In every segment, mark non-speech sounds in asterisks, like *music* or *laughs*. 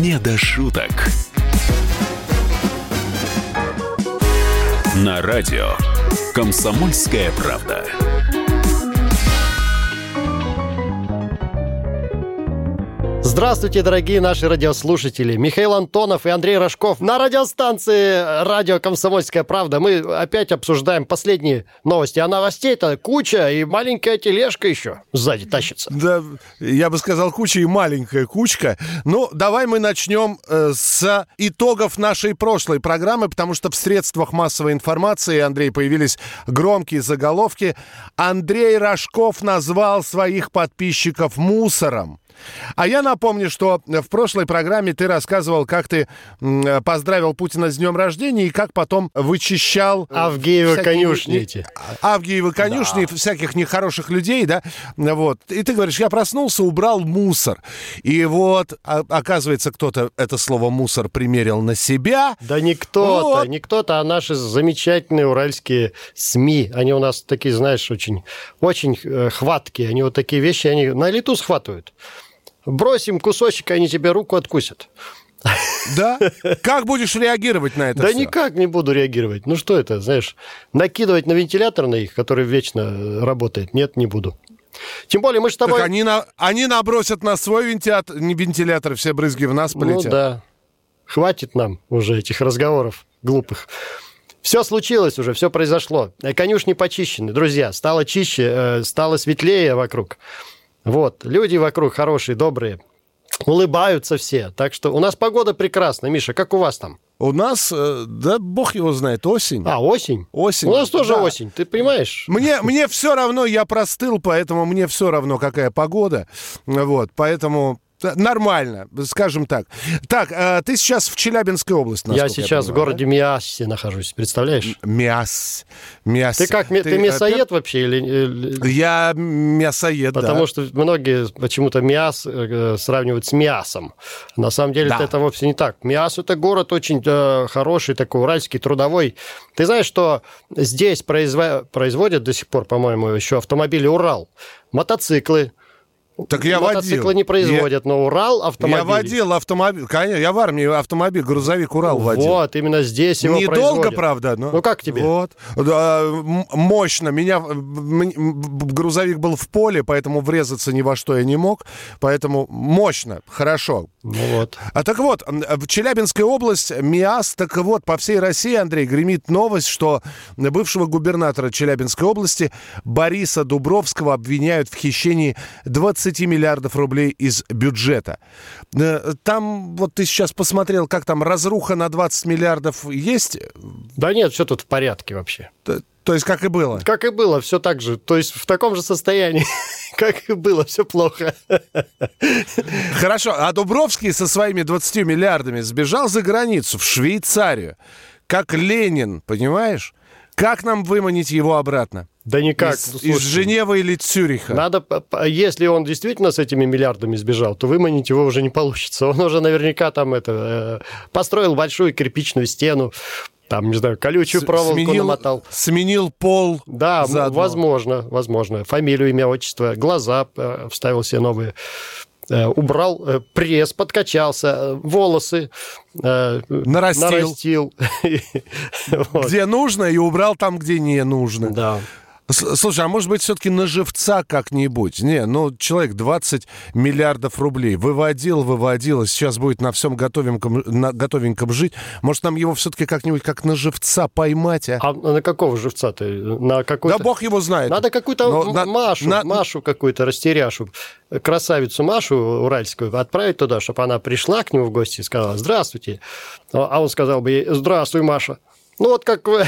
Не до шуток. На радио «Комсомольская правда». Здравствуйте, дорогие наши радиослушатели. Михаил Антонов и Андрей Рожков на радиостанции «Радио Комсомольская правда». Мы опять обсуждаем последние новости. А новостей-то куча и маленькая тележка еще сзади тащится. Да, я бы сказал, куча и маленькая кучка. Ну, давай мы начнем э, с итогов нашей прошлой программы, потому что в средствах массовой информации, Андрей, появились громкие заголовки. Андрей Рожков назвал своих подписчиков мусором. А я напомню, что в прошлой программе ты рассказывал, как ты поздравил Путина с днем рождения и как потом вычищал... Авгиевы конюшни эти. Авгиевы конюшни, да. всяких нехороших людей, да? Вот. И ты говоришь, я проснулся, убрал мусор. И вот, а, оказывается, кто-то это слово «мусор» примерил на себя. Да не кто-то, вот. не кто-то, а наши замечательные уральские СМИ. Они у нас такие, знаешь, очень, очень э, хваткие. Они вот такие вещи, они на лету схватывают. Бросим кусочек, они тебе руку откусят. Да? *laughs* Как будешь реагировать на это? Да все? никак не буду реагировать. Ну что это, знаешь, накидывать на вентилятор на их, который вечно работает? Нет, не буду. Тем более мы с тобой... Так они, на... они набросят на свой вентилятор, не вентилятор, все брызги в нас полетят. Ну да. Хватит нам уже этих разговоров глупых. Все случилось уже, все произошло. Конюшни почищены, друзья. Стало чище, э, стало светлее вокруг. Вот, люди вокруг хорошие, добрые, улыбаются все. Так что у нас погода прекрасная. Миша, как у вас там? У нас, э, да бог его знает, осень. А, осень? Осень. У нас тоже да. осень, ты понимаешь? Мне, мне все равно, я простыл, поэтому мне все равно, какая погода. Вот, поэтому Нормально, скажем так. Так, а ты сейчас в Челябинской области, Я сейчас я в городе да? Миассе нахожусь, представляешь? Миас. Миас. Ты как, ты, ты мясоед опять... вообще? Или... Я мясоед, Потому да. что многие почему-то Миас э, сравнивают с Миасом. На самом деле да. это вовсе не так. Миас – это город очень э, хороший, такой уральский, трудовой. Ты знаешь, что здесь произво... производят до сих пор, по-моему, еще автомобили «Урал», мотоциклы, так я Мотоциклы водил. не производят, я... но Урал автомобиль. Я водил автомобиль, конечно, я в армии автомобиль, грузовик Урал водил. Вот, именно здесь его Недолго, производят. правда, но... Ну как тебе? Вот, да, мощно. Меня, грузовик был в поле, поэтому врезаться ни во что я не мог, поэтому мощно, хорошо. Ну вот. А так вот, в Челябинской области МИАС, так вот, по всей России, Андрей, гремит новость, что бывшего губернатора Челябинской области Бориса Дубровского обвиняют в хищении 20 20 миллиардов рублей из бюджета. Э, там, вот ты сейчас посмотрел, как там разруха на 20 миллиардов есть? Да нет, все тут в порядке вообще. То, то есть как и было? Как и было, все так же. То есть в таком же состоянии, *laughs* как и было, все плохо. Хорошо, а Дубровский со своими 20 миллиардами сбежал за границу, в Швейцарию. Как Ленин, понимаешь? Как нам выманить его обратно? Да никак. Из, ну, из Женевы или Цюриха? Надо, если он действительно с этими миллиардами сбежал, то выманить его уже не получится. Он уже наверняка там это э, построил большую кирпичную стену, там, не знаю, колючую проволоку сменил, намотал. Сменил пол. Да, заодно. возможно, возможно. Фамилию, имя, отчество, глаза э, вставил себе новые. Э, убрал э, пресс, подкачался, э, волосы нарастил, нарастил. *laughs* где нужно и убрал там, где не нужно. Да. Слушай, а может быть, все-таки на живца как-нибудь? Не, ну, человек 20 миллиардов рублей выводил, выводил, и сейчас будет на всем готовеньком, на готовеньком жить. Может, нам его все-таки как-нибудь как на живца поймать, а? А на какого живца ты? На какой-то... Да бог его знает. Надо какую-то на, Машу, на... Машу какую-то растеряшу, красавицу Машу уральскую отправить туда, чтобы она пришла к нему в гости и сказала «Здравствуйте». А он сказал бы ей «Здравствуй, Маша». Ну, вот как вы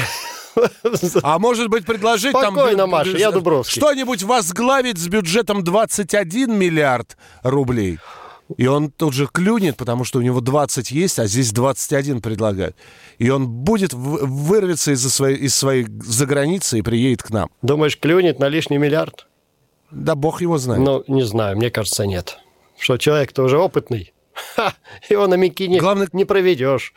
а может быть, предложить Спокойно, там... Маша, я Дубровский. Что-нибудь возглавить с бюджетом 21 миллиард рублей. И он тут же клюнет, потому что у него 20 есть, а здесь 21 предлагают. И он будет вырваться из, своей, из своей заграницы и приедет к нам. Думаешь, клюнет на лишний миллиард? Да бог его знает. Ну, не знаю, мне кажется, нет. Что человек-то уже опытный. *laughs* Ха, его на Микине Главное... не проведешь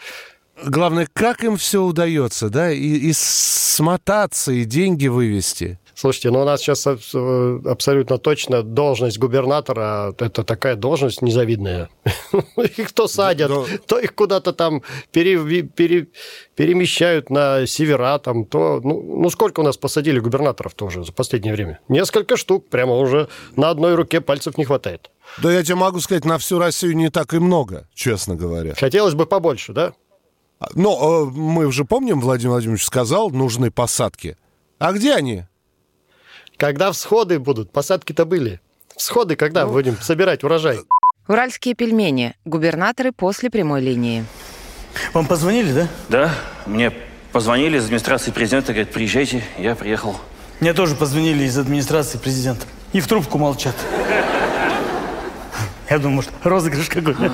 главное, как им все удается, да, и, и смотаться, и деньги вывести. Слушайте, ну у нас сейчас э, абсолютно точно должность губернатора, это такая должность незавидная. *laughs* Их то садят, то их куда-то там пере, пере, перемещают на севера, там, то... Ну, ну, сколько у нас посадили губернаторов тоже за последнее время? Несколько штук, прямо уже на одной руке пальцев не хватает. Да я тебе могу сказать, на всю Россию не так и много, честно говоря. Хотелось бы побольше, да? Но э, мы уже помним, Владимир Владимирович сказал, нужны посадки. А где они? Когда всходы будут? Посадки-то были. Всходы когда ну... будем собирать урожай? Уральские пельмени. Губернаторы после прямой линии. Вам позвонили, да? Да, мне позвонили из администрации президента, говорят, приезжайте, я приехал. Мне тоже позвонили из администрации президента. И в трубку молчат. Я думаю, может, розыгрыш какой-то.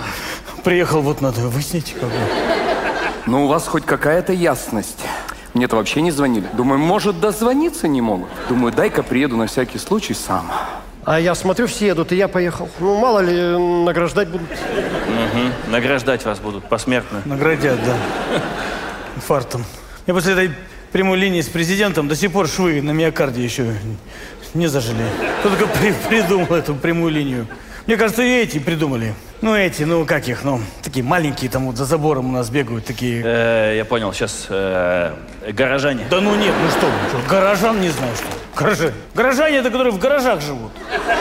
Приехал, вот надо выяснить. Как Ну, у вас хоть какая-то ясность. Мне-то вообще не звонили. Думаю, может, дозвониться не могут. Думаю, дай-ка приеду на всякий случай сам. А я смотрю, все едут, и я поехал. Ну, мало ли, награждать будут. Угу. Награждать вас будут посмертно. Наградят, да. *laughs* Фартом. Я после этой прямой линии с президентом до сих пор швы на миокарде еще не зажили. Кто только при придумал эту прямую линию? Мне кажется, и эти придумали. Ну, эти, ну, как их, ну, такие маленькие там вот за забором у нас бегают, такие... Э, я понял, сейчас э, горожане. Да ну нет, ну что, что горожан не знаю, что. Горожане. Горожане это которые в гаражах живут.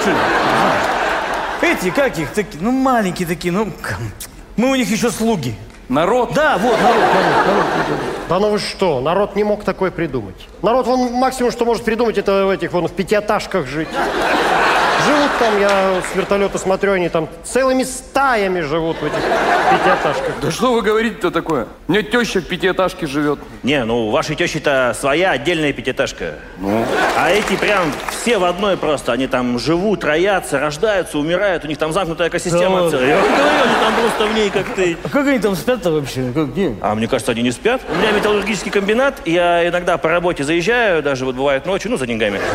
Что? Эти, как их, такие, ну, маленькие такие, ну, мы у них еще слуги. Народ? Да, вот, народ, народ, народ. Да ну вы что, народ не мог такое придумать. Народ, он максимум, что может придумать, это в этих, вон, в пятиэтажках жить. Живут там, я с вертолета смотрю, они там целыми стаями живут в этих пятиэтажках. Да что вы говорите-то такое? У меня теща в пятиэтажке живет. Не, ну у вашей тещи-то своя отдельная пятиэтажка. Ну? А эти прям все в одной просто. Они там живут, роятся, рождаются, умирают. У них там замкнутая экосистема Да целая. Я вам говорю, они там просто в ней как ты. А как они там спят-то вообще? Как, где? А мне кажется, они не спят. У меня металлургический комбинат, я иногда по работе заезжаю, даже вот бывает ночью, ну, за деньгами. *laughs*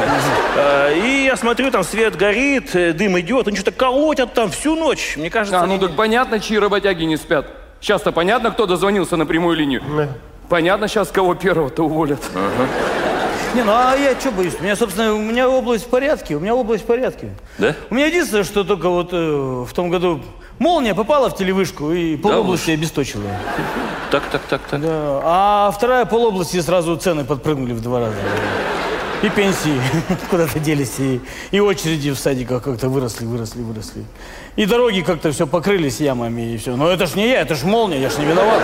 Э, И я смотрю, там свет горит, э, дым идет, они что-то колотят там всю ночь. Мне кажется, А, ну они- так понятно, чьи работяги не спят. Сейчас-то понятно, кто дозвонился на прямую линию? Понятно сейчас, кого первого-то уволят. Не, ну а я что боюсь? У меня, собственно, у меня область в порядке, у меня область в порядке. Да? У меня единственное, что только вот э, в том году молния попала в телевышку и полобласти обесточила. Так, так, так, так. Да. А вторая полобласти сразу цены подпрыгнули в два раза. И пенсии *laughs* куда-то делись, и, и очереди в садиках как-то выросли, выросли, выросли. И дороги как-то все покрылись ямами и все. Но это ж не я, это ж молния, я ж не виноват.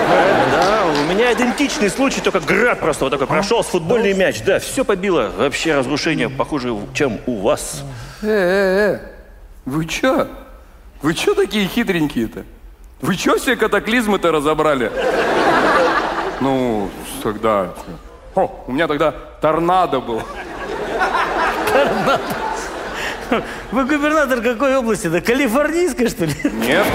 Да, у меня идентичный случай, только град просто вот такой прошел с футбольный мяч. Да, все побило. Вообще разрушение похуже, чем у вас. Э-э-э, вы чё? Вы чё такие хитренькие-то? Вы чё все катаклизмы-то разобрали? Ну, тогда... О, у меня тогда торнадо был. Вы губернатор какой области? Да калифорнийской, что ли? Нет.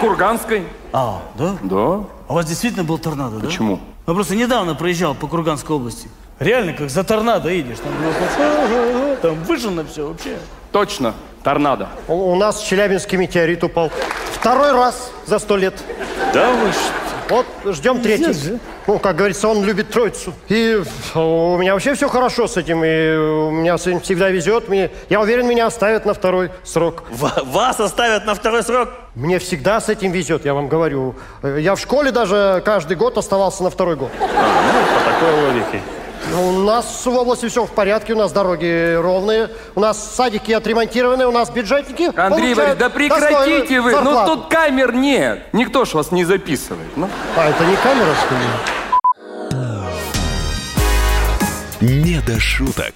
Курганской. А, да? Да. А у вас действительно был торнадо, да? Почему? Я просто недавно проезжал по Курганской области. Реально, как за торнадо едешь. Там, было там выжжено все вообще. Точно, торнадо. У у нас в Челябинске метеорит упал. Второй раз за сто лет. Да вы что? Вот ждем третий. Ну, как говорится, он любит троицу. И у меня вообще все хорошо с этим. И у меня с этим всегда везет. Мне, я уверен, меня оставят на второй срок. Ва- Вас оставят на второй срок? Мне всегда с этим везет, я вам говорю. Э, Я в школе даже каждый год оставался на второй год. По такой логике. Ну, У нас в области все в порядке, у нас дороги ровные, у нас садики отремонтированы, у нас бюджетники Андрей Борисович, да прекратите вы. Ну зарплату. тут камер нет. Никто ж вас не записывает. Ну. А, это не камера, что ли? «Не до шуток».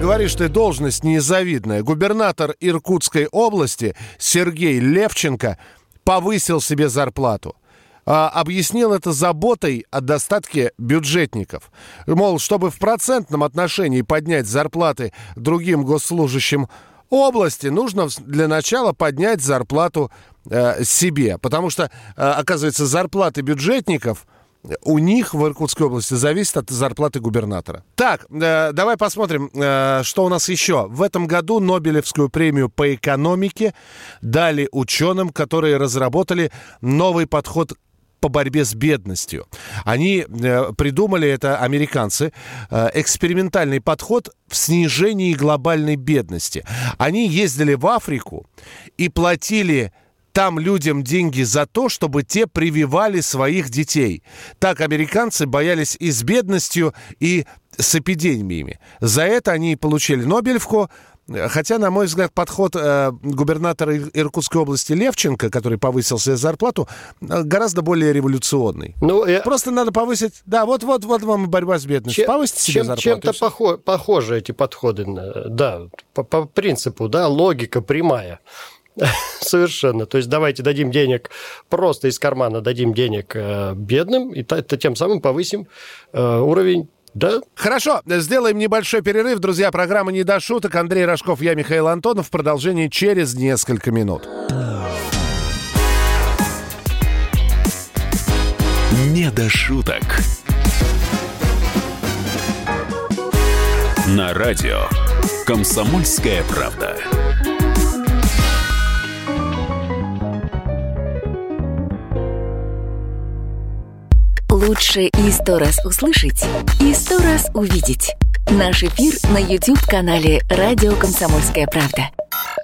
Говоришь, ты должность незавидная. Губернатор Иркутской области Сергей Левченко повысил себе зарплату. А, объяснил это заботой о достатке бюджетников. Мол, чтобы в процентном отношении поднять зарплаты другим госслужащим области, нужно для начала поднять зарплату э, себе. Потому что, э, оказывается, зарплаты бюджетников у них в Иркутской области зависит от зарплаты губернатора. Так, э, давай посмотрим, э, что у нас еще. В этом году Нобелевскую премию по экономике дали ученым, которые разработали новый подход по борьбе с бедностью. Они э, придумали, это американцы, э, экспериментальный подход в снижении глобальной бедности. Они ездили в Африку и платили там людям деньги за то, чтобы те прививали своих детей. Так американцы боялись и с бедностью, и с эпидемиями. За это они получили Нобелевку, Хотя, на мой взгляд, подход э, губернатора Иркутской области Левченко, который повысил себе зарплату, э, гораздо более революционный. Ну, я... Просто надо повысить... Да, вот-вот вот вам борьба с бедностью. Чем, Повысить себе чем, зарплату. Чем-то похо... похожи эти подходы. Да, по, по принципу, да, логика прямая. *laughs* Совершенно. То есть давайте дадим денег, просто из кармана дадим денег э, бедным, и тем самым повысим э, уровень да? Хорошо, сделаем небольшой перерыв. Друзья, программа «Не до шуток». Андрей Рожков, я Михаил Антонов. Продолжение через несколько минут. «Не до шуток». На радио «Комсомольская правда». Лучше и сто раз услышать, и сто раз увидеть. Наш эфир на YouTube-канале «Радио Комсомольская правда».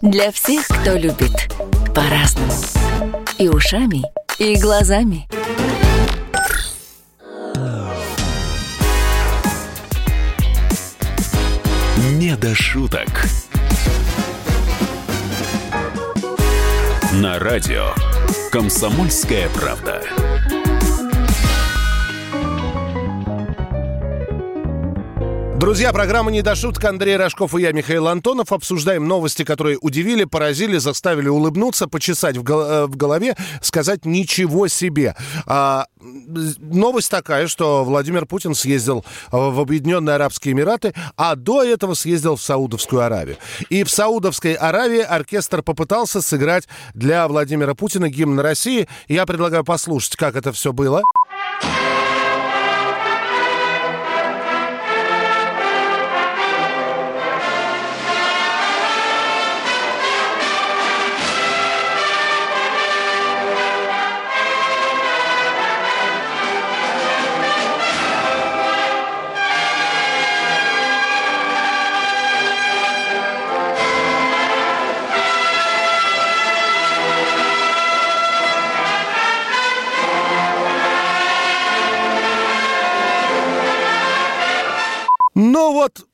Для всех, кто любит по-разному. И ушами, и глазами. Не до шуток. На радио «Комсомольская правда». Друзья, программа «Не до шуток». Андрей Рожков и я, Михаил Антонов. Обсуждаем новости, которые удивили, поразили, заставили улыбнуться, почесать в, гол- э, в голове, сказать «ничего себе». А, новость такая, что Владимир Путин съездил в Объединенные Арабские Эмираты, а до этого съездил в Саудовскую Аравию. И в Саудовской Аравии оркестр попытался сыграть для Владимира Путина гимн России. Я предлагаю послушать, как это все было. Ну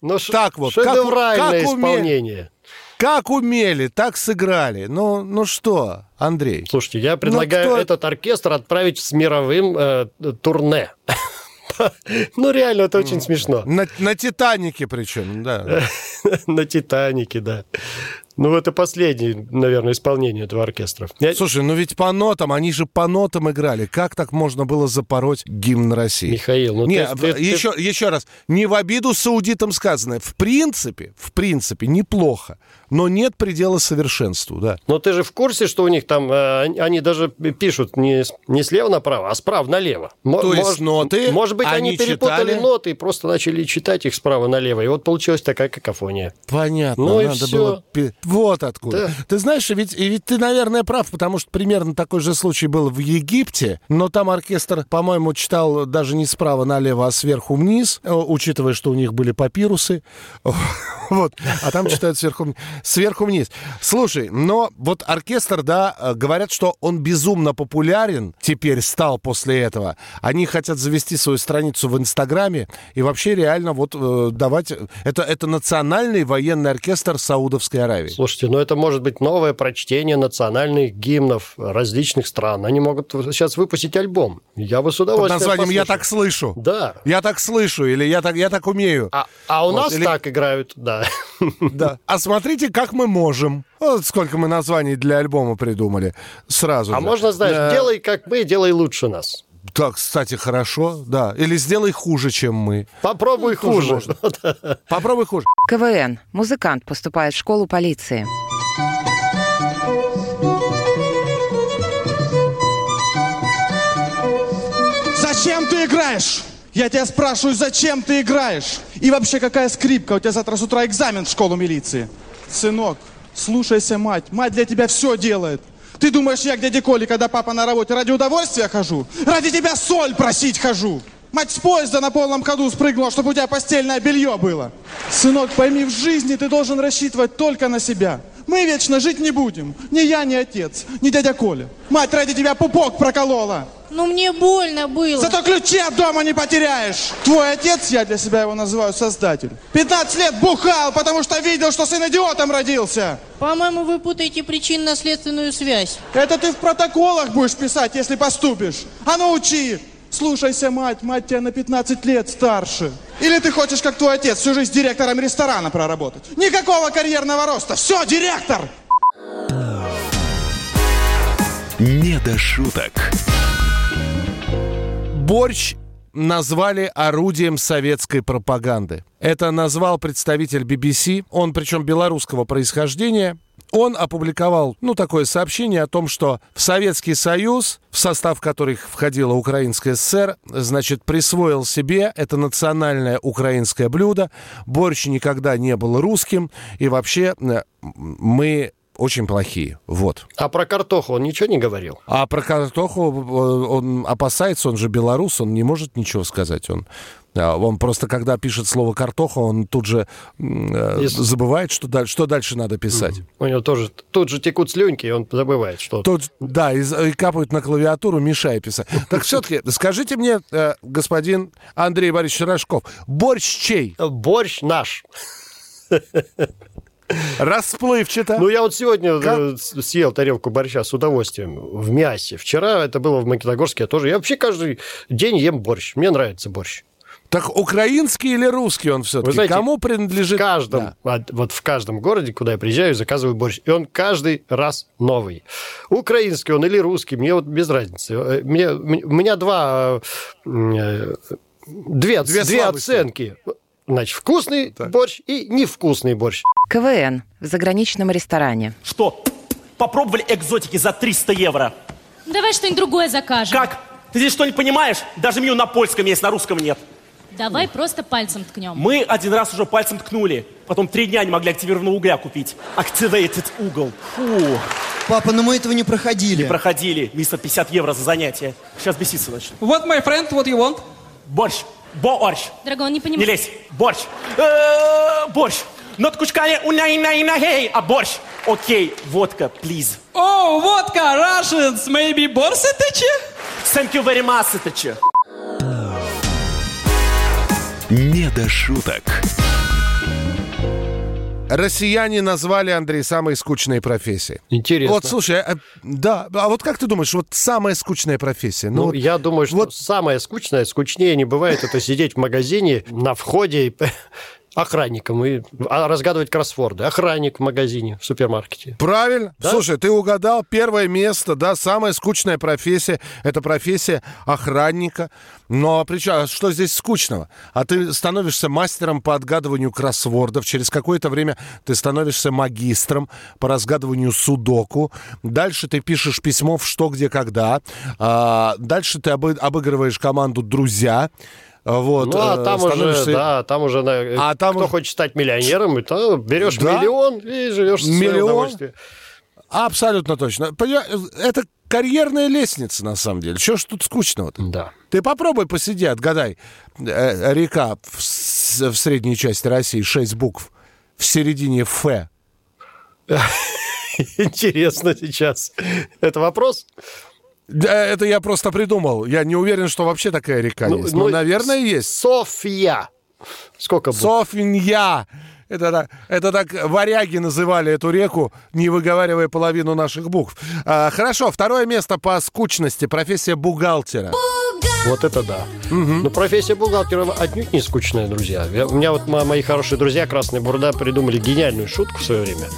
Но так вот. Шедевральное как, как исполнение. Умели, как умели, так сыграли. Ну, ну что, Андрей? Слушайте, я предлагаю ну, кто... этот оркестр отправить с мировым э, турне. *laughs* Ну, реально, это очень смешно. На, на «Титанике» причем, да. *laughs* На «Титанике», да. Ну, это последнее, наверное, исполнение этого оркестра. Слушай, ну ведь по нотам, они же по нотам играли. Как так можно было запороть гимн России? Михаил, ну не, ты, ты, еще, ты... еще раз, не в обиду саудитам сказано. В принципе, в принципе, неплохо но нет предела совершенству, да. Но ты же в курсе, что у них там, э, они даже пишут не, не слева направо, а справа налево. То есть ноты Может быть, они, они перепутали читали... ноты и просто начали читать их справа налево, и вот получилась такая какофония. Понятно, ну, надо все. было... Вот откуда. Да. Ты знаешь, ведь, ведь ты, наверное, прав, потому что примерно такой же случай был в Египте, но там оркестр, по-моему, читал даже не справа налево, а сверху вниз, э, учитывая, что у них были папирусы. *laughs* Вот. А там читают сверху сверху вниз. Слушай, но вот оркестр, да, э, говорят, что он безумно популярен теперь стал после этого. Они хотят завести свою страницу в Инстаграме и вообще реально вот э, давать... Это, это национальный военный оркестр Саудовской Аравии. Слушайте, ну это может быть новое прочтение национальных гимнов различных стран. Они могут сейчас выпустить альбом. Я бы с удовольствием Под названием послушаю. «Я так слышу». Да. «Я так слышу» или «Я так, я так умею». А, а у вот, нас или... так играют, да. *laughs* Да. А смотрите, как мы можем. Вот сколько мы названий для альбома придумали сразу. А же. можно, знаешь, да. делай как мы, делай лучше нас. Так, кстати, хорошо, да. Или сделай хуже, чем мы. Попробуй ну, хуже. *laughs* Попробуй хуже. КВН. Музыкант поступает в школу полиции. Зачем ты играешь? Я тебя спрашиваю, зачем ты играешь? И вообще, какая скрипка? У тебя завтра с утра экзамен в школу милиции. Сынок, слушайся мать. Мать для тебя все делает. Ты думаешь, я к дяде Коле, когда папа на работе, ради удовольствия хожу? Ради тебя соль просить хожу. Мать с поезда на полном ходу спрыгнула, чтобы у тебя постельное белье было. Сынок, пойми, в жизни ты должен рассчитывать только на себя. Мы вечно жить не будем. Ни я, ни отец, ни дядя Коля. Мать ради тебя пупок проколола. Ну мне больно было. Зато ключи от дома не потеряешь. Твой отец, я для себя его называю создатель. 15 лет бухал, потому что видел, что сын идиотом родился. По-моему, вы путаете причинно-следственную связь. Это ты в протоколах будешь писать, если поступишь. А ну учи. Слушайся, мать, мать тебя на 15 лет старше. Или ты хочешь, как твой отец, всю жизнь директором ресторана проработать? Никакого карьерного роста. Все, директор! Не до шуток. Борщ назвали орудием советской пропаганды. Это назвал представитель BBC, он причем белорусского происхождения. Он опубликовал, ну, такое сообщение о том, что в Советский Союз, в состав которых входила Украинская ССР, значит, присвоил себе это национальное украинское блюдо. Борщ никогда не был русским. И вообще э, мы очень плохие. Вот. А про картоху он ничего не говорил? А про картоху э, он опасается, он же белорус, он не может ничего сказать. Он, а, он просто, когда пишет слово картоха, он тут же э, Если- забывает, что, даль- что дальше надо писать. У него тоже тут же текут слюнки, и он забывает, что... Тут, да, и, з- и капают на клавиатуру, мешая писать. Так все-таки, скажите мне, э, господин Андрей Борисович Рожков, борщ чей? Борщ наш. *laughs* Расплывчато. Ну, я вот сегодня Как? э, с- съел тарелку борща с удовольствием в мясе. Вчера это было в Магнитогорске, я тоже. Я вообще каждый день ем борщ. Мне нравится борщ. Так украинский или русский он все-таки? Знаете, Кому принадлежит? В каждом, Да. вот- вот в каждом городе, куда я приезжаю, заказываю борщ. И он каждый раз новый. Украинский он или русский, мне вот без разницы. Э, Мне, у меня два... э, Две, Две две слабости. оценки. Значит, вкусный борщ и невкусный борщ. КВН в заграничном ресторане. Что? Попробовали экзотики за 300 евро? Давай что-нибудь другое закажем. Как? Ты здесь что не понимаешь? Даже меню на польском есть, на русском нет. Давай просто пальцем ткнем. Мы один раз уже пальцем ткнули. Потом три дня не могли активированного угля купить. Activated угол. Фу. Папа, но мы этого не проходили. Проходили. Мистер 50 евро за занятие. Сейчас беситься начнет. What, my friend, what you want? Борщ. Борщ. Дорогой, он не Не понимает. лезь. Борщ. Э, Борщ. Not кучкане уняй най нагей, а борщ. Окей, водка, please. Oh, vodka, Russians, maybe Borsitычи? Thank you very much. Не до шуток. Россияне назвали, Андрей, самой скучной профессией. Интересно. Вот, слушай, а, да, а вот как ты думаешь, вот самая скучная профессия? Ну, вот я думаю, что самое скучное, скучнее не бывает, это сидеть в магазине на входе и охранником и а, разгадывать кроссворды. Охранник в магазине, в супермаркете. Правильно. Да? Слушай, ты угадал первое место, да, самая скучная профессия. Это профессия охранника. Но причем, что здесь скучного? А ты становишься мастером по отгадыванию кроссвордов. Через какое-то время ты становишься магистром по разгадыванию судоку. Дальше ты пишешь письмо в что, где, когда. А, дальше ты обы- обыгрываешь команду «Друзья». А, Вот, ну, а э, там уже, становишься- да, там уже, на- А там кто уже- хочет стать миллионером, и то берешь Да. миллион и живешь Миллион? Абсолютно точно. Это карьерная лестница, на самом деле. Чего ж тут скучного-то? Да. Ты попробуй посиди, отгадай. Э, река в, в средней части России, шесть букв. В середине Ф. *laughs* Интересно сейчас. Это вопрос? Да, Это я просто придумал. Я не уверен, что вообще такая река есть. Ну, наверное, есть. Софья. Сколько букв? Софья. Это, так- это так варяги называли эту реку, не выговаривая половину наших букв. А, хорошо, второе место по скучности. Профессия бухгалтера. Вот это да. Но профессия бухгалтера отнюдь не скучная, друзья. Я- у меня вот мо- мои хорошие друзья Красная Бурда придумали гениальную шутку в свое время.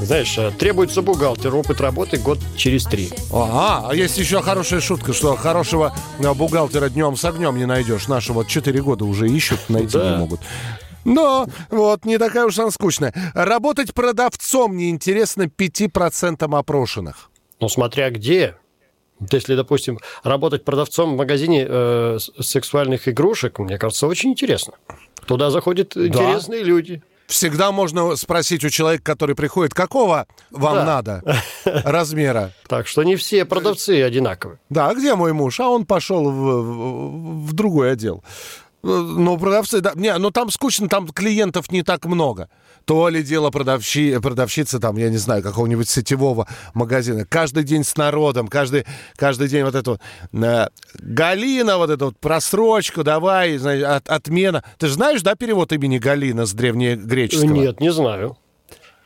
Знаешь, э, требуется бухгалтер, опыт работы год через три. Ага, а есть еще хорошая шутка, что хорошего э, бухгалтера днем с огнем не найдешь. Наши вот 4 года уже ищут, найти Да. не могут. Но вот не такая уж она скучная. Работать продавцом неинтересно 5% опрошенных. Ну, смотря где. Если, допустим, работать продавцом в магазине э, сексуальных игрушек, мне кажется, очень интересно. Туда заходят интересные люди. Всегда можно спросить у человека, который приходит, какого вам Да. надо *laughs* размера. Так что не все продавцы одинаковые. Да, а где мой муж? А он пошел в, в- в другой отдел. Ну, продавцы, да. Не, ну там скучно, там клиентов не так много. То ли дело продавщи, продавщицы, там, я не знаю, какого-нибудь сетевого магазина. Каждый день с народом, каждый, каждый день вот эту э, Галина, вот эту вот просрочку, давай, знаешь, от- отмена. Ты же знаешь, да, перевод имени Галина с древнегреческого? Нет, не знаю.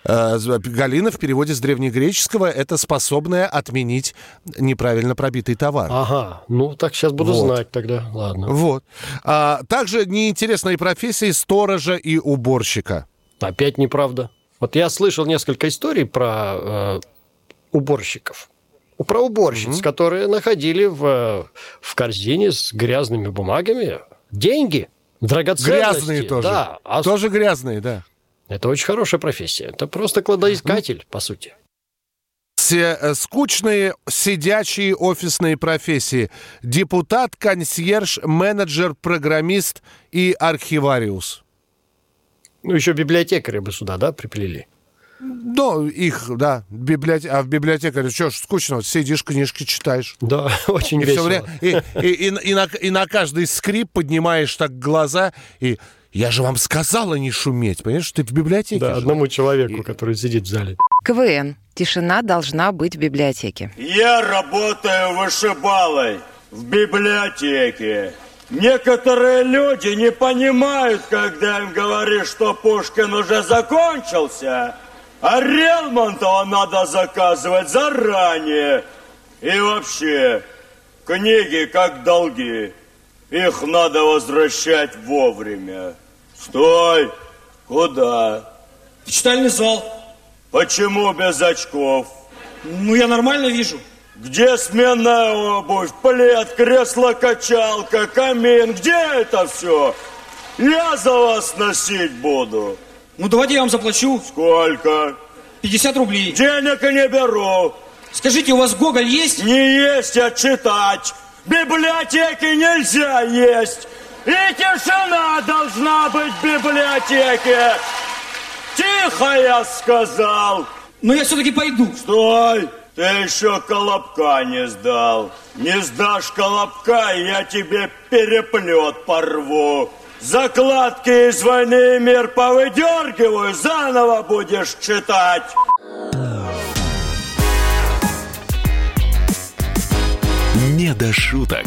Э, Галина в переводе с древнегреческого это способная отменить неправильно пробитый товар. Ага, ну так сейчас буду Вот. знать тогда. Ладно. Вот. А, также неинтересные профессии сторожа и уборщика. Опять неправда. Вот я слышал несколько историй про э, уборщиков. Про уборщиц, которые находили в, в корзине с грязными бумагами деньги, драгоценности. Грязные тоже. Да, а Тоже грязные, да. Это очень хорошая профессия. Это просто кладоискатель, по сути. Все э, скучные сидячие офисные профессии. Депутат, консьерж, менеджер, программист и архивариус. Ну, еще библиотекаря бы сюда, да, приплели. Ну, их, да, библиоте... а в библиотекаре что ж скучно, сидишь, книжки читаешь. Да, *laughs* очень и весело. время, и, и- и- и на, и на каждый скрип поднимаешь так глаза и я же вам сказала не шуметь, понимаешь, ты в библиотеке. Да, же. одному человеку, который сидит в зале. КВН. Тишина должна быть в библиотеке. Я работаю вышибалой в библиотеке. Некоторые люди не понимают, когда им говоришь, что Пушкин уже закончился, а Релмонтова надо заказывать заранее. И вообще, книги как долги, их надо возвращать вовремя. Стой! Куда? В читальный зал. Почему без очков? Ну, я нормально вижу. Где сменная обувь, плед, кресло-качалка, камин? Где это все? Я за вас носить буду. Ну, давайте я вам заплачу. Сколько? 50 рублей. Денег не беру. Скажите, у вас Гоголь есть? Не есть, а читать. В библиотеке нельзя есть. И тишина должна быть в библиотеке. Тихо, я сказал. Но я все-таки пойду. Стой! Ты еще колобка не сдал. Не сдашь колобка, и я тебе переплет порву. Закладки из войны и мир повыдергиваю, заново будешь читать. «Не до шуток».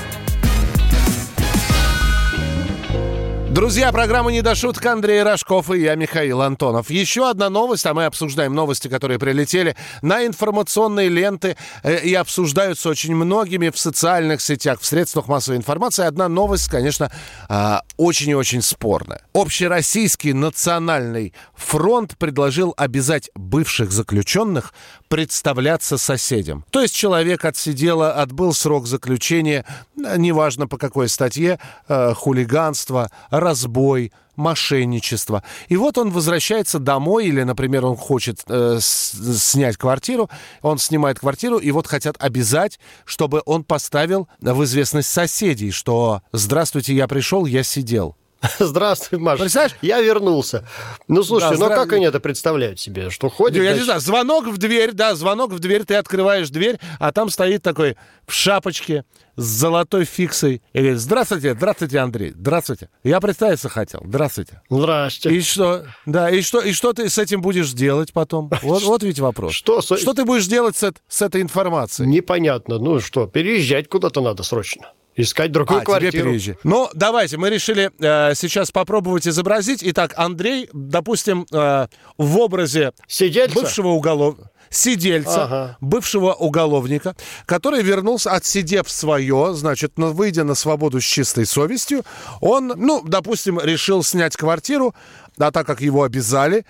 Друзья, программа «Не до шуток» Андрей Рожков и я, Михаил Антонов. Еще одна новость, а мы обсуждаем новости, которые прилетели на информационные ленты э, и обсуждаются очень многими в социальных сетях, в средствах массовой информации. Одна новость, конечно, а, очень и очень спорная. Общероссийский национальный фронт предложил обязать бывших заключенных представляться соседям. То есть человек отсидел, отбыл срок заключения, э, неважно по какой статье, э, хулиганство, разбой, мошенничество. И вот он возвращается домой, или, например, он хочет э, снять квартиру, он снимает квартиру, и вот хотят обязать, чтобы он поставил в известность соседей, что «Здравствуйте, я пришел, я сидел». *laughs* Здравствуй, Маша. Представляешь? Я вернулся. Ну, слушай, Да, ну здра- как они это представляют себе? Что ходит... Я не значит, знаю, звонок в дверь, да, звонок в дверь, ты открываешь дверь, а там стоит такой в шапочке с золотой фиксой и говорит, здравствуйте, здравствуйте, Андрей, здравствуйте. Я представиться хотел, здравствуйте. Здрасте. И что, да, и что, и что ты с этим будешь делать потом? *laughs* Вот, вот ведь вопрос. Что, Что ты будешь делать с, с этой информацией? Непонятно. Ну что, переезжать куда-то надо срочно. Искать другую А, тебе квартиру. переезжай. Ну, давайте, мы решили э, сейчас попробовать изобразить. Итак, Андрей, допустим, э, в образе Сидельца? бывшего уголовника, сидельца, Ага. бывшего уголовника, который вернулся, отсидев свое, значит, выйдя на свободу с чистой совестью, он, ну, допустим, решил снять квартиру, а так как его обязали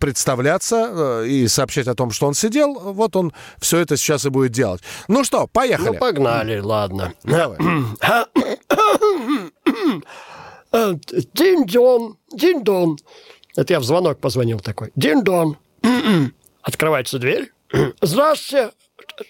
представляться э, и сообщать о том, что он сидел, вот он все это сейчас и будет делать. Ну что, поехали. Ну, погнали, ладно. Давай. *coughs* Э, Дин-дон, дин-дон. Это я в звонок позвонил такой. Дин-дон. *coughs* Открывается дверь. *coughs* Здравствуйте.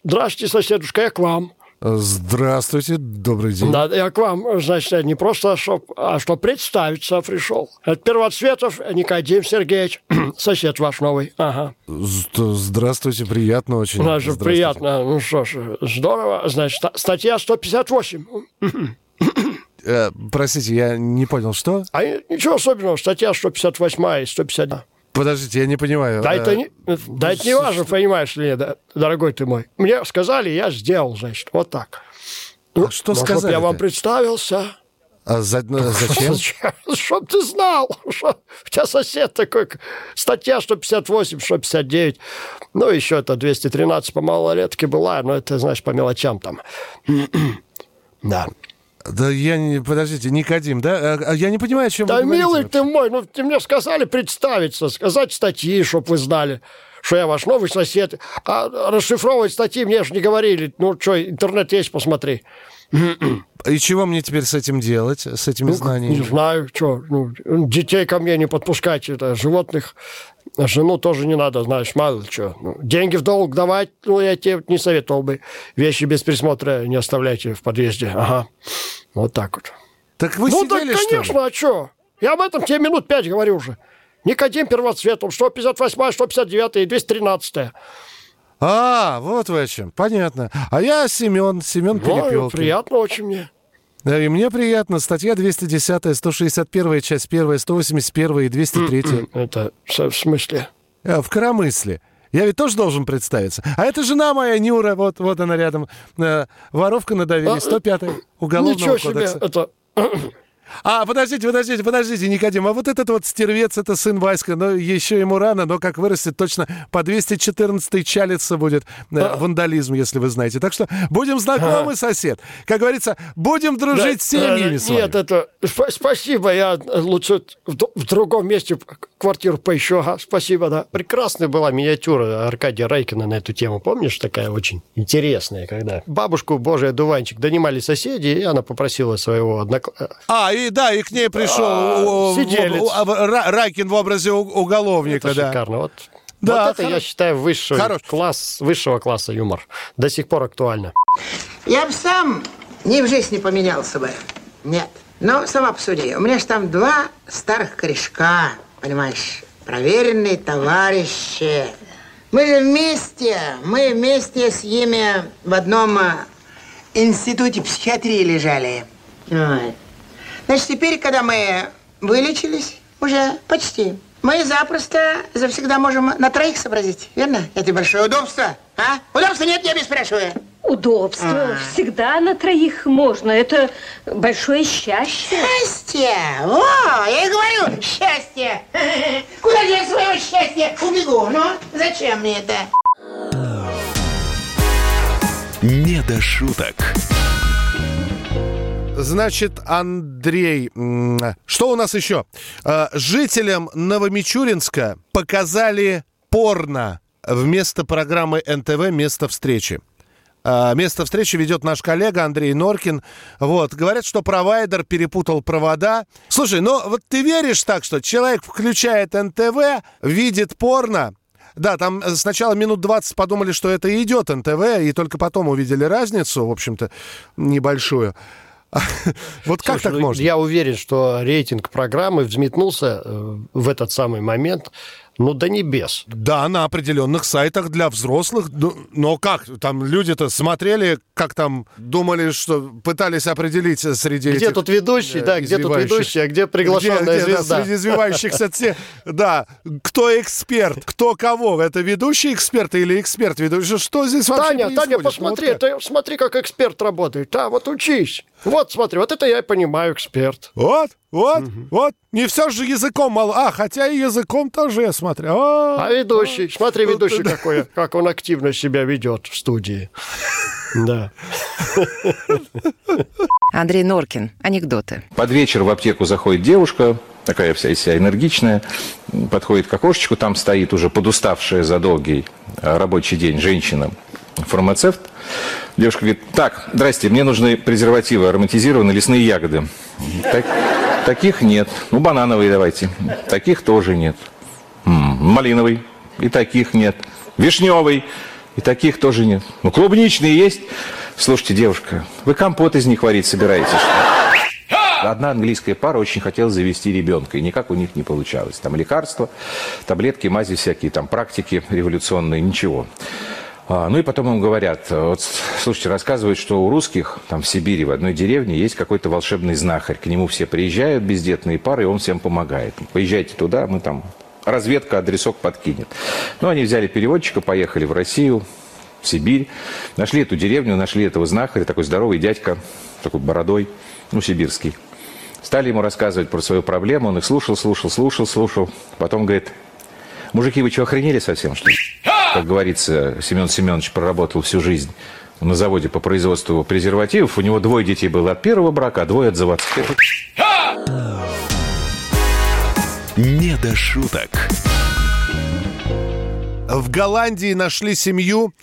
Здравствуйте, соседушка, я к вам. Здравствуйте, добрый день. Да, я к вам, значит, не просто, чтоб, а что представиться пришел. Это Первоцветов Никодим Сергеевич, *clears throat* сосед ваш новый. Ага. Зд- Здравствуйте, приятно очень. Значит, Здравствуйте. приятно. Ну что ж, здорово. Значит, ста- статья 158. Э, простите, я не понял, что? А ничего особенного, статья 158 и 152. Подождите, я не понимаю. Да, Э, это не, да это не важно, понимаешь ли, да, дорогой ты мой. Мне сказали, я сделал, значит, вот так. Ну, А что ну, чтоб сказали-то? я вам представился. а за- э, *laughs* зачем? Чтоб ты знал, *laughs* что у тебя сосед такой, статья 158, 159. Ну, еще это 213 по малолетке была, но это, знаешь, по мелочам там. *clears throat* Да. Да я не... Подождите, Никодим, да? А, а Я не понимаю, о чем Да, вы говорите милый вообще. ты мой, ну ты мне сказали представиться, сказать статьи, чтоб вы знали, что я ваш новый сосед. А расшифровывать статьи мне же не говорили. Ну что, интернет есть, посмотри. И чего мне теперь с этим делать, с этими Не знаниями? знаю, что. Ну, детей ко мне не подпускайте, это животных. А жену тоже не надо, знаешь, мало что. Ну, деньги в долг давать, ну, я тебе не советовал бы. Вещи без присмотра не оставляйте в подъезде. Ага. Вот так вот. Так вы ну, сидели, так, что ли? конечно, а что? Я об этом тебе минут пять говорю уже. Никодим первоцветом, 158, 159 и 213. А, вот вы о чем. Понятно. А я Семен, Семен Ну, Перепелкин. приятно очень мне. Да, и мне приятно. Статья 210, 161, часть 1, 181 и 203. Это в смысле? Э, В коромысле. Я ведь тоже должен представиться. А это жена моя, Нюра, вот, вот она рядом. Э, Воровка на доверие, 105 уголовного Ничего себе, кодекса. это... А, подождите, подождите, подождите, Никодим, а вот этот вот стервец, это сын Васька, но еще ему рано, но как вырастет, точно по 214 чалиться будет э, вандализм, если вы знаете. Так что будем знакомы, сосед. Как говорится, будем дружить Да, с семьями э, с вами. Нет, это... спа- Спасибо, я лучше в, д- в другом месте квартиру поищу. Ага, спасибо, да. Прекрасная была миниатюра Аркадия Райкина на эту тему. Помнишь, такая очень интересная, когда бабушку, божий одуванчик, донимали соседи, и она попросила своего одноклассника... А, и да, и к ней пришел А, сиделец. в- в- Ра- Райкин в образе уголовника, Это да. шикарно. Вот, Да, вот это, хоро- я считаю, высший Хорош. класс, высшего класса юмор. До сих пор актуально. Я бы сам ни в жизнь не поменялся бы. Нет. Но сама посуди. У меня же там два старых корешка, понимаешь, проверенные товарищи. Мы же вместе, мы вместе с ними в одном а, институте психиатрии лежали. Ой. Значит, теперь, когда мы вылечились, уже почти, мы запросто завсегда можем на троих сообразить, верно? Это большое удобство, а? Удобства нет, я беспрашиваю. Удобство. Всегда на троих можно. Это большое счастье. Счастье! О, я и говорю, счастье! *laughs* Куда я своего счастья убегу? Ну, зачем мне это? Не до шуток. Значит, Андрей, что у нас еще? Э, Жителям Новомичуринска показали порно вместо программы НТВ «Место встречи». А, Место встречи ведет наш коллега Андрей Норкин. Вот. Говорят, что провайдер перепутал провода. Слушай, ну вот ты веришь так, что человек включает НТВ, видит порно, да, там э, сначала минут 20 подумали, что это идет НТВ, и только потом увидели разницу, в общем-то, небольшую. *laughs* Вот как так ну, можно? Я уверен, что рейтинг программы взметнулся э, в этот самый момент, ну, до небес. Да, на определенных сайтах для взрослых. Но как? Там люди-то смотрели, как там думали, что пытались определить среди Где этих, тут ведущий, да, где тут ведущий, а где приглашенная Где- где, да, звезда? среди извивающихся те- да. Кто эксперт, кто кого? Это ведущий эксперт или эксперт ведущий? Что здесь вообще Таня, происходит? Таня, посмотри, вот ты смотри, как эксперт работает. А, вот учись. Вот, смотри, вот это я и понимаю эксперт. Вот, вот, вот. Не все же языком мало. А, хотя и языком тоже я смотрю. А, А ведущий, смотри, ведущий какой, как он активно себя ведет в студии. Да. Андрей Норкин. Анекдоты. Под вечер в аптеку заходит девушка, такая вся из себя энергичная, подходит к окошечку, там стоит уже подуставшая за долгий э, рабочий день женщина, фармацевт. Девушка говорит, так, здрасте, мне нужны презервативы, ароматизированные лесные ягоды. «Так- таких нет. Ну, банановые давайте. Таких тоже нет. «М, малиновый. И таких нет. Вишневый. И таких тоже нет. Ну, клубничные есть. Слушайте, девушка, вы компот из них варить собираетесь, что? Одна английская пара очень хотела завести ребенка, и никак у них не получалось. Там лекарства, таблетки, мази всякие, там практики революционные, ничего. А, Ну и потом им говорят, вот, слушайте, рассказывают, что у русских, там в Сибири, в одной деревне, есть какой-то волшебный знахарь. К нему все приезжают, бездетные пары, и он всем помогает. Поезжайте туда, мы там, разведка адресок подкинет. Ну, они взяли переводчика, поехали в Россию, в Сибирь. Нашли эту деревню, нашли этого знахаря, такой здоровый дядька, такой бородой, ну, сибирский. Стали ему рассказывать про свою проблему, он их слушал, слушал, слушал, слушал. Потом говорит, мужики, вы что, охренели совсем, что ли? Как говорится, Семен Семенович проработал всю жизнь на заводе по производству презервативов. У него двое детей было от первого брака, а двое от заводского. Не до шуток. В Голландии нашли семью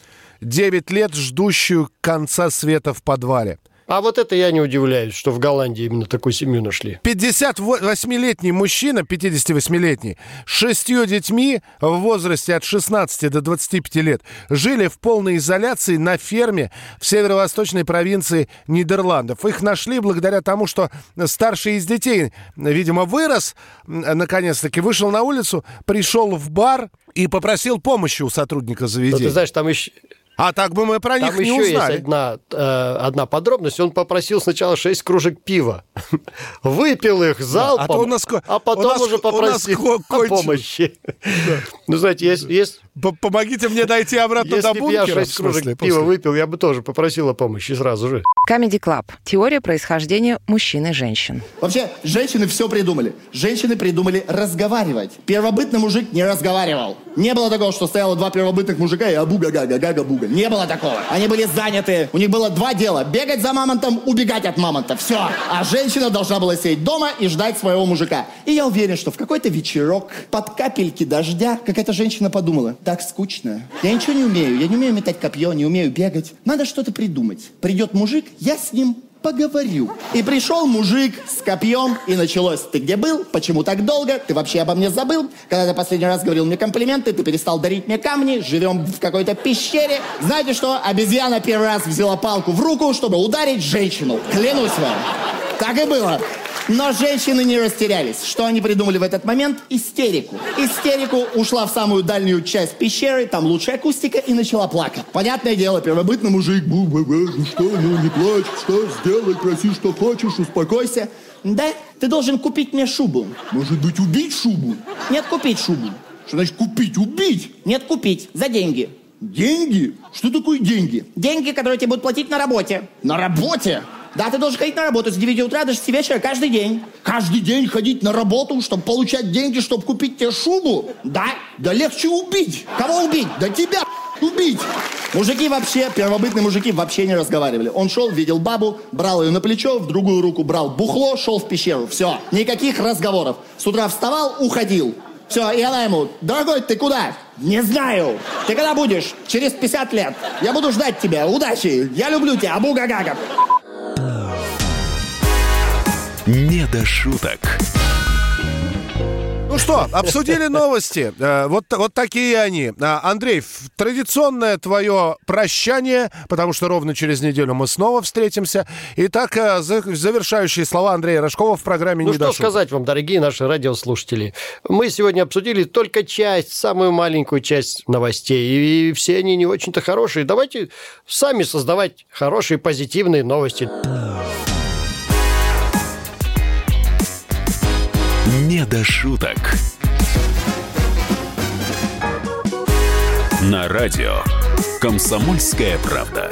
9 лет, ждущую конца света в подвале. А вот это я не удивляюсь, что в Голландии именно такую семью нашли. 58-летний мужчина, 58-летний, с шестью детьми в возрасте от 16 до 25 лет жили в полной изоляции на ферме в северо-восточной провинции Нидерландов. Их нашли благодаря тому, что старший из детей, видимо, вырос, наконец-таки вышел на улицу, пришел в бар и попросил помощи у сотрудника Но заведения. ты знаешь, там еще... А так бы мы про Там них не еще есть узнали. одна, э, одна подробность. Он попросил сначала 6 кружек пива. *laughs* Выпил их залпом, а то у нас а у потом нас- уже у нас попросил о помощи. Ну, знаете, есть... есть Помогите мне дойти обратно если до бы я бункера. 6 в смысле, кружек после. пива выпил, я бы тоже попросил о помощи сразу же. Comedy Club. Теория происхождения мужчин и женщин. Вообще, женщины все придумали. Женщины придумали разговаривать. Первобытный мужик не разговаривал. Не было такого, что стояло два первобытных мужика и абуга-гага-гага-буга. Не было такого. Они были заняты. У них было два дела. Бегать за мамонтом, убегать от мамонта. Все. А женщина должна была сидеть дома и ждать своего мужика. И я уверен, что в какой-то вечерок под капельки дождя какая-то женщина подумала, так скучно. Я ничего не умею. Я не умею метать копье, не умею бегать. Надо что-то придумать. Придет мужик, я с ним поговорю. И пришел мужик с копьем, и началось. Ты где был? Почему так долго? Ты вообще обо мне забыл? Когда ты последний раз говорил мне комплименты, ты перестал дарить мне камни, живем в какой-то пещере. Знаете что? Обезьяна первый раз взяла палку в руку, чтобы ударить женщину. Клянусь вам. Так и было. Но женщины не растерялись. Что они придумали в этот момент? Истерику. Истерику ушла в самую дальнюю часть пещеры, там лучшая акустика, и начала плакать. Понятное дело, первобытный мужик, бу бу бу, ну что, ну не плачь, что, сделай, проси, что хочешь, успокойся. Да, ты должен купить мне шубу. Может быть, убить шубу? Нет, купить шубу. Что значит купить? Убить? Нет, купить. За деньги. Деньги? Что такое деньги? Деньги, которые тебе будут платить на работе. На работе? Да, ты должен ходить на работу с 9 утра до 6 вечера каждый день. Каждый день ходить на работу, чтобы получать деньги, чтобы купить тебе шубу? Да. Да легче убить. Кого убить? Да тебя *laughs* убить. Мужики вообще, первобытные мужики вообще не разговаривали. Он шел, видел бабу, брал ее на плечо, в другую руку брал бухло, шел в пещеру. Все, никаких разговоров. С утра вставал, уходил. Все, и она ему, дорогой, ты куда? Не знаю. Ты когда будешь? Через 50 лет. Я буду ждать тебя. Удачи. Я люблю тебя. Абу-га-га-га. Не до шуток. Ну Ну что, обсудили новости. Э, Вот, вот такие они. А, Андрей, традиционное твое прощание, потому что ровно через неделю мы снова встретимся. Итак, э, за- завершающие слова Андрея Рожкова в программе Ну «Не что до шуток». сказать вам, дорогие наши радиослушатели. Мы сегодня обсудили только часть, самую маленькую часть новостей. И все они не очень-то хорошие. Давайте сами создавать хорошие, позитивные новости. До шуток». На радио «Комсомольская правда».